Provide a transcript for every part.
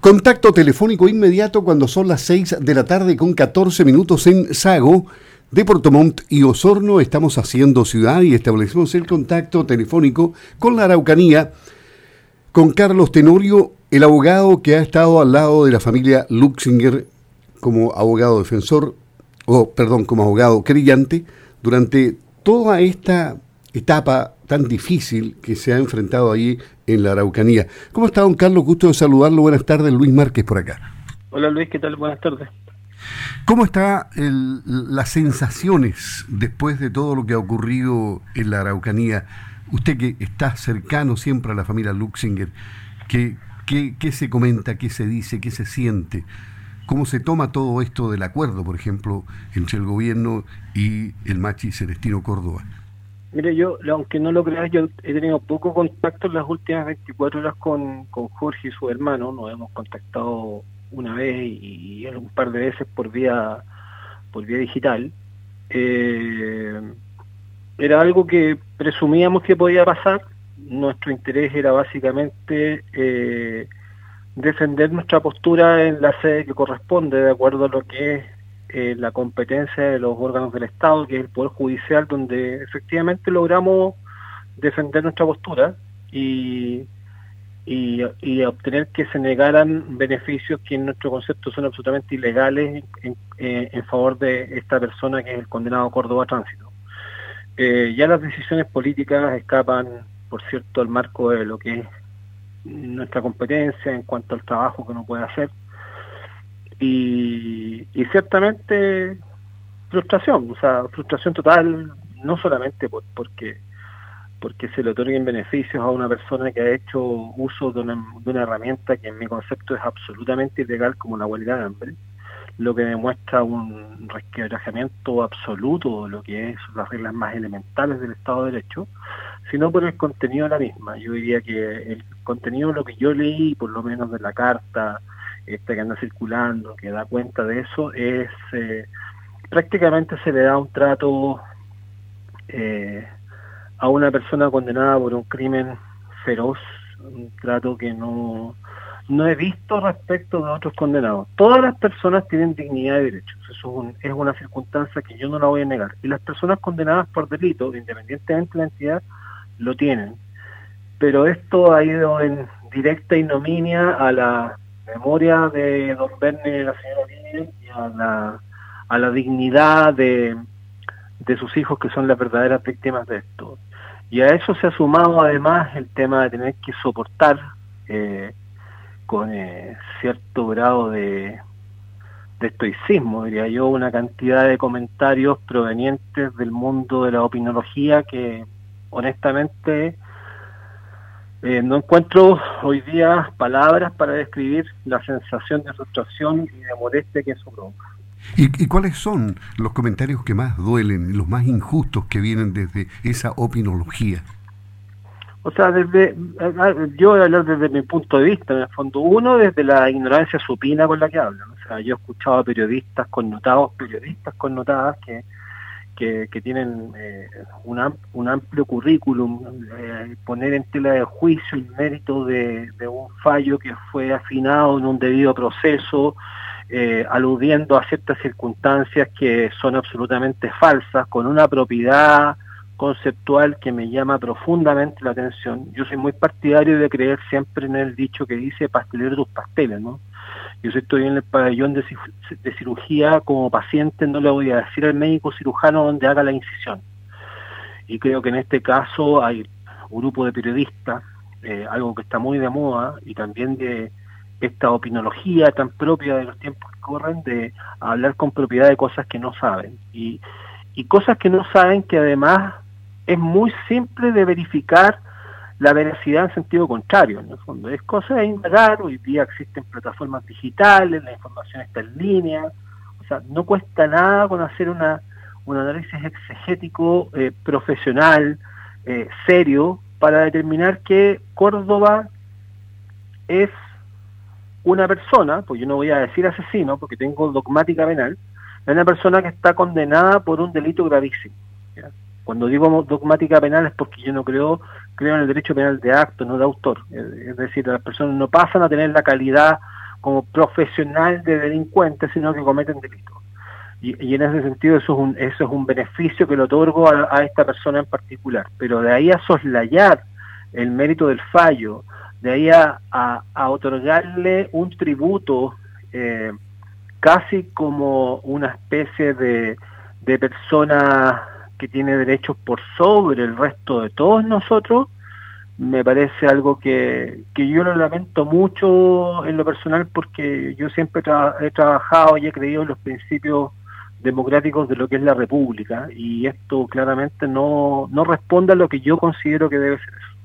Contacto telefónico inmediato cuando son las 6 de la tarde con 14 minutos en Sago de Portomont y Osorno. Estamos haciendo ciudad y establecemos el contacto telefónico con la Araucanía, con Carlos Tenorio, el abogado que ha estado al lado de la familia Luxinger como abogado defensor, o perdón, como abogado creyente, durante toda esta etapa tan difícil que se ha enfrentado allí en la Araucanía. ¿Cómo está, don Carlos? Gusto de saludarlo. Buenas tardes, Luis Márquez por acá. Hola Luis, ¿qué tal? Buenas tardes. ¿Cómo están las sensaciones después de todo lo que ha ocurrido en la Araucanía? Usted que está cercano siempre a la familia Luxinger, ¿qué, qué, se comenta, qué se dice, qué se siente? ¿Cómo se toma todo esto del acuerdo, por ejemplo, entre el gobierno y el Machi Celestino Córdoba? Mire, yo, aunque no lo creas, yo he tenido poco contacto en las últimas 24 horas con, con Jorge y su hermano. Nos hemos contactado una vez y, un par de veces por vía por vía digital. Eh, era algo que presumíamos que podía pasar. Nuestro interés era básicamente eh, defender nuestra postura en la sede que corresponde, de acuerdo a lo que es eh, la competencia de los órganos del Estado, que es el Poder Judicial, donde efectivamente logramos defender nuestra postura y, y, obtener que se negaran beneficios que en nuestro concepto son absolutamente ilegales en, en, favor de esta persona que es el condenado Córdoba Tránsito. Eh, ya las decisiones políticas escapan, por cierto, al marco de lo que es nuestra competencia en cuanto al trabajo que uno puede hacer y, ciertamente frustración, o sea, frustración total, no solamente por, porque porque se le otorguen beneficios a una persona que ha hecho uso de una, de una herramienta que en mi concepto es absolutamente ilegal como la huelga de hambre, lo que demuestra un resquebrajamiento absoluto de lo que es las reglas más elementales del Estado de Derecho, sino por el contenido de la misma. Yo diría que el contenido lo que yo leí, por lo menos de la carta, esta que anda circulando, que da cuenta de eso, es eh, prácticamente se le da un trato eh, a una persona condenada por un crimen feroz, un trato que no, no he visto respecto de otros condenados. Todas las personas tienen dignidad y derechos, eso es, es una circunstancia que yo no la voy a negar. Y las personas condenadas por delito, independientemente de la entidad, lo tienen. Pero esto ha ido en directa ignominia a la memoria de don Verne y la señora Lidia y a la, a la dignidad de, de sus hijos que son las verdaderas víctimas de esto. Y a eso se ha sumado además el tema de tener que soportar eh, con eh, cierto grado de estoicismo, diría yo, una cantidad de comentarios provenientes del mundo de la opinología que honestamente eh, no encuentro hoy día palabras para describir la sensación de frustración y de molestia que eso provoca. ¿Y, cuáles son los comentarios que más duelen, los más injustos que vienen desde esa opinología? O sea, desde, yo voy a hablar desde mi punto de vista, en el fondo, uno desde la ignorancia supina con la que hablan. O sea, yo he escuchado a periodistas connotados, periodistas connotadas que que, tienen eh, un, amplio currículum, eh, poner en tela de juicio el mérito de, un fallo que fue afinado en un debido proceso, eh, aludiendo a ciertas circunstancias que son absolutamente falsas, con una propiedad conceptual que me llama profundamente la atención. Yo soy muy partidario de creer siempre en el dicho que dice pastelero tus pasteles, ¿no? Yo estoy en el pabellón de, cirugía como paciente, no le voy a decir al médico cirujano dónde haga la incisión. Y creo que en este caso hay un grupo de periodistas, eh, algo que está muy de moda, y también de esta opinología tan propia de los tiempos que corren, de hablar con propiedad de cosas que no saben. Y, y cosas que no saben que además es muy simple de verificar la veracidad en sentido contrario, en el fondo. Es cosa de indagar, hoy día existen plataformas digitales, la información está en línea, o sea, no cuesta nada con hacer una, un análisis exegético eh, profesional, eh, serio, para determinar que Córdoba es una persona, pues yo no voy a decir asesino, porque tengo dogmática penal, es una persona que está condenada por un delito gravísimo. Cuando digo dogmática penal es porque yo no creo, creo en el derecho penal de acto, no de autor. Es decir, las personas no pasan a tener la calidad como profesional de delincuentes, sino que cometen delitos. Y, en ese sentido eso es un, eso es un beneficio que le otorgo a, esta persona en particular. Pero de ahí a soslayar el mérito del fallo, de ahí a, otorgarle un tributo eh, casi como una especie de, de persona que tiene derechos por sobre el resto de todos nosotros, me parece algo que, que yo lo lamento mucho en lo personal porque yo siempre he trabajado y he creído en los principios democráticos de lo que es la República y esto claramente no, no responde a lo que yo considero que debe ser eso.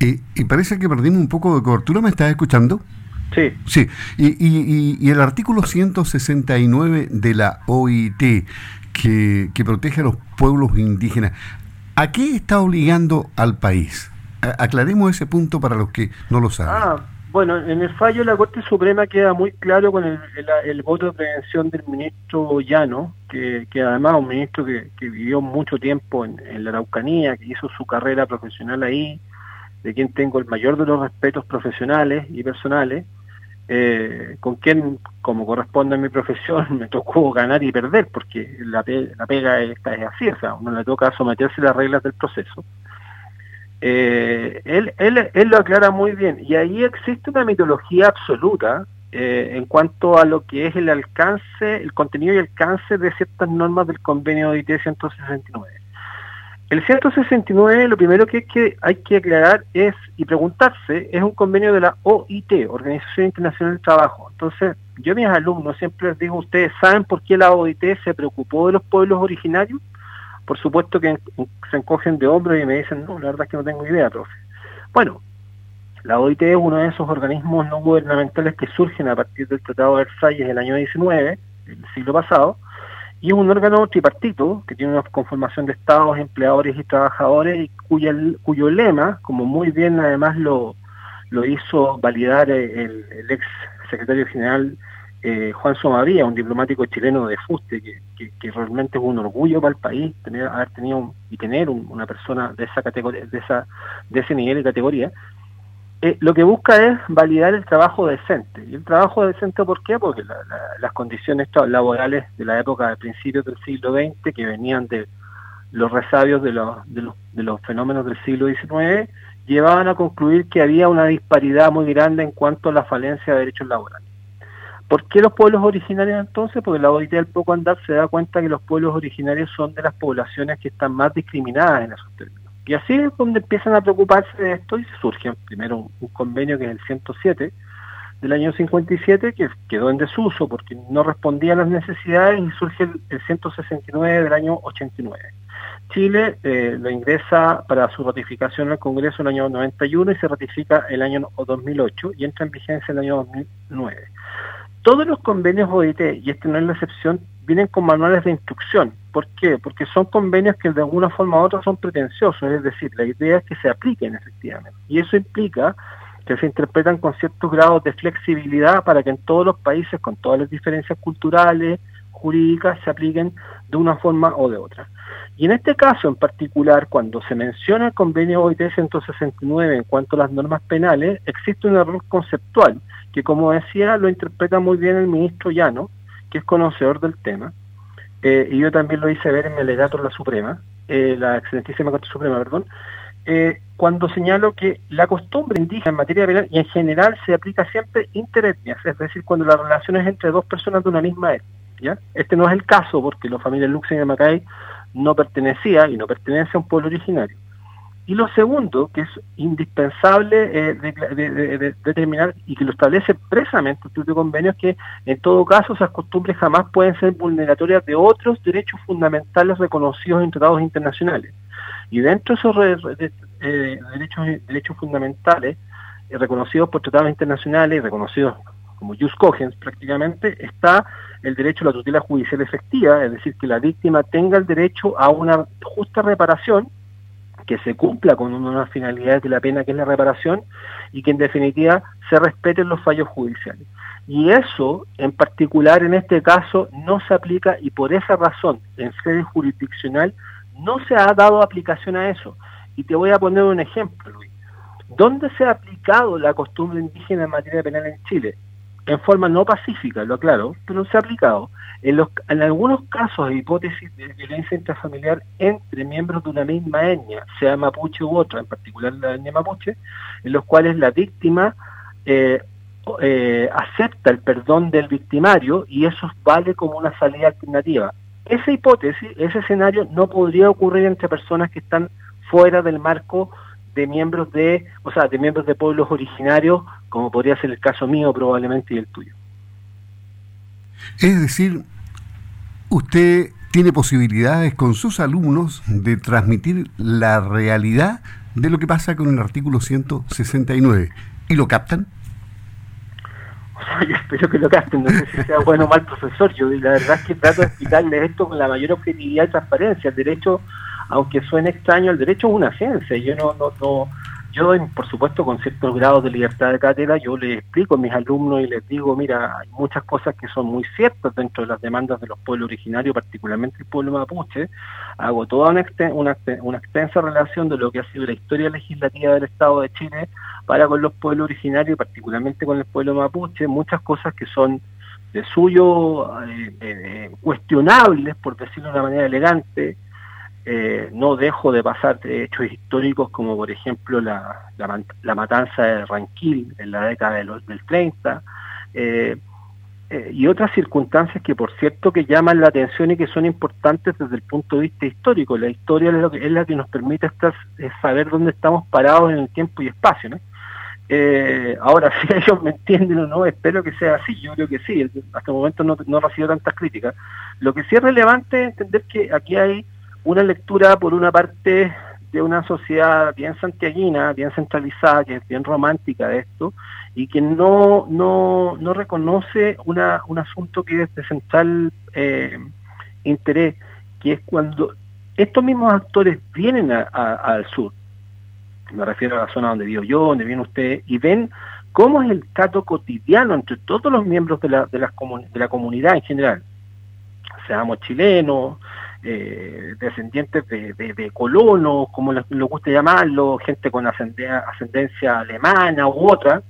Y, y parece que perdimos un poco de cobertura, ¿me estás escuchando? Sí. Sí, y, y, y, el artículo 169 de la OIT que, que protege a los pueblos indígenas, ¿a qué está obligando al país? aclaremos ese punto para los que no lo saben. Ah, bueno, en el fallo de la Corte Suprema queda muy claro con el, voto de prevención del ministro Llano, que, que además un ministro que, vivió mucho tiempo en, la Araucanía, que hizo su carrera profesional ahí, de quien tengo el mayor de los respetos profesionales y personales, eh, con quien, como corresponde a mi profesión, me tocó ganar y perder, porque la, la pega esta es así, o sea, uno le toca someterse a las reglas del proceso. Eh, él, él, él lo aclara muy bien, y ahí existe una mitología absoluta eh, en cuanto a lo que es el alcance, el contenido y alcance de ciertas normas del convenio de IT 169. El 169, lo primero que que hay que aclarar es y preguntarse, es un convenio de la OIT, Organización Internacional del Trabajo. Entonces, yo a mis alumnos siempre les digo, ¿ustedes saben por qué la OIT se preocupó de los pueblos originarios? Por supuesto que se encogen de hombros y me dicen, no, la verdad es que no tengo idea, profe. Bueno, la OIT es uno de esos organismos no gubernamentales que surgen a partir del Tratado de Versalles del año 19, el siglo pasado, y es un órgano tripartito que tiene una conformación de estados, empleadores y trabajadores y cuya, cuyo lema, como muy bien además lo, lo hizo validar el, ex secretario general eh, Juan Somavía, un diplomático chileno de fuste, que, que, realmente es un orgullo para el país tener, haber tenido y tener una persona de esa categoría, de esa, de ese nivel y categoría, eh, lo que busca es validar el trabajo decente. ¿Y el trabajo decente por qué? Porque las condiciones laborales de la época de principios del siglo XX, que venían de los resabios de los, fenómenos del siglo XIX, llevaban a concluir que había una disparidad muy grande en cuanto a la falencia de derechos laborales. ¿Por qué los pueblos originarios entonces? Porque la OIT al poco andar se da cuenta que los pueblos originarios son de las poblaciones que están más discriminadas en esos términos. Y así es donde empiezan a preocuparse de esto y surge primero un, convenio que es el 107 del año 57 que quedó en desuso porque no respondía a las necesidades y surge el, 169 del año 89. Chile eh, lo ingresa para su ratificación al Congreso en el año 91 y se ratifica el año 2008 y entra en vigencia el año 2009. Todos los convenios OIT, y este no es la excepción, vienen con manuales de instrucción. ¿Por qué? Porque son convenios que de alguna forma u otra son pretenciosos, es decir, la idea es que se apliquen efectivamente. Y eso implica que se interpretan con ciertos grados de flexibilidad para que en todos los países, con todas las diferencias culturales, jurídicas, se apliquen de una forma o de otra. Y en este caso en particular, cuando se menciona el convenio OIT 169 en cuanto a las normas penales, existe un error conceptual, que como decía, lo interpreta muy bien el ministro Llano, que es conocedor del tema, eh, y yo también lo hice ver en mi alegato en la Suprema, eh, la excelentísima Corte Suprema, perdón, eh, cuando señalo que la costumbre indígena en materia penal y en general se aplica siempre interetnias, es decir, cuando la relación es entre dos personas de una misma etnia. Este no es el caso porque la familia Luxem y Macay no pertenecía y no pertenece a un pueblo originario. Y lo segundo, que es indispensable eh, de, determinar y que lo establece expresamente el de convenio, es que en todo caso esas costumbres jamás pueden ser vulneratorias de otros derechos fundamentales reconocidos en tratados internacionales. Y dentro de esos eh, derechos, derechos fundamentales eh, reconocidos por tratados internacionales y reconocidos como jus cogens prácticamente, está el derecho a la tutela judicial efectiva, es decir, que la víctima tenga el derecho a una justa reparación que se cumpla con una de las finalidades de la pena que es la reparación y que en definitiva se respeten los fallos judiciales. Y eso, en particular en este caso, no se aplica y por esa razón, en sede jurisdiccional, no se ha dado aplicación a eso. Y te voy a poner un ejemplo, Luis. ¿Dónde se ha aplicado la costumbre indígena en materia penal en Chile? En forma no pacífica, lo aclaro, pero se ha aplicado. En, los, en algunos casos de hipótesis de violencia intrafamiliar entre miembros de una misma etnia, sea mapuche u otra, en particular la etnia mapuche, en los cuales la víctima eh, eh, acepta el perdón del victimario y eso vale como una salida alternativa. Esa hipótesis, ese escenario no podría ocurrir entre personas que están fuera del marco de miembros de, o sea, de miembros de pueblos originarios, como podría ser el caso mío probablemente y el tuyo. Es decir, usted tiene posibilidades con sus alumnos de transmitir la realidad de lo que pasa con el artículo 169. ¿Y lo captan? yo espero que lo capten, no sé si sea bueno o mal profesor, yo la verdad es que trato de explicarles esto con la mayor objetividad y transparencia. El derecho, aunque suene extraño, el derecho es una ciencia, yo no, no, no yo, por supuesto, con ciertos grados de libertad de cátedra, yo les explico a mis alumnos y les digo, mira, hay muchas cosas que son muy ciertas dentro de las demandas de los pueblos originarios, particularmente el pueblo mapuche. Hago toda una, una, una extensa relación de lo que ha sido la historia legislativa del Estado de Chile para con los pueblos originarios, particularmente con el pueblo mapuche, muchas cosas que son de suyo eh, eh, cuestionables, por decirlo de una manera elegante, eh, no dejo de pasar de hechos históricos como por ejemplo la, la, matanza de Ranquil en la década de los, del 30 eh, eh, y otras circunstancias que por cierto que llaman la atención y que son importantes desde el punto de vista histórico. La historia es, lo que, es la que nos permite estar, saber dónde estamos parados en el tiempo y espacio. ¿no? ahora, si ellos me entienden o no, espero que sea así, yo creo que sí, hasta el momento no, no recibo tantas críticas. Lo que sí es relevante es entender que aquí hay una lectura, por una parte, de una sociedad bien santiaguina, bien centralizada, que es bien romántica de esto, y que no, no, no reconoce una, un asunto que es de central eh, interés, que es cuando estos mismos actores vienen al sur, me refiero a la zona donde vivo yo, donde viene usted, y ven cómo es el trato cotidiano entre todos los miembros de la, de, las de la comunidad en general, seamos chilenos, eh, descendientes de, colonos, como les, gusta llamarlo, gente con ascendencia, alemana u otra,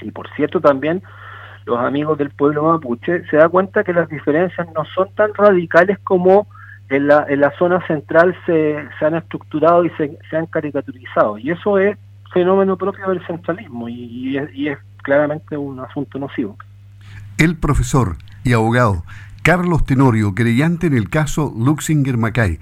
y por cierto también los amigos del pueblo mapuche, se da cuenta que las diferencias no son tan radicales como en la, en la zona central se, se han estructurado y se, se, han caricaturizado. Y eso es fenómeno propio del centralismo y, y es claramente un asunto nocivo. El profesor y abogado Carlos Tenorio, creyente en el caso Luxinger Macay,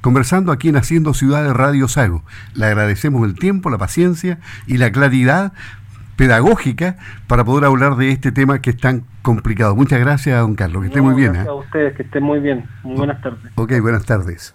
conversando aquí en Haciendo Ciudad de Radio Sago. Le agradecemos el tiempo, la paciencia y la claridad pedagógica para poder hablar de este tema que es tan complicado. Muchas gracias, don Carlos, que esté muy bien. Gracias ¿eh? a ustedes, que estén muy bien. Muy buenas tardes. Ok, buenas tardes.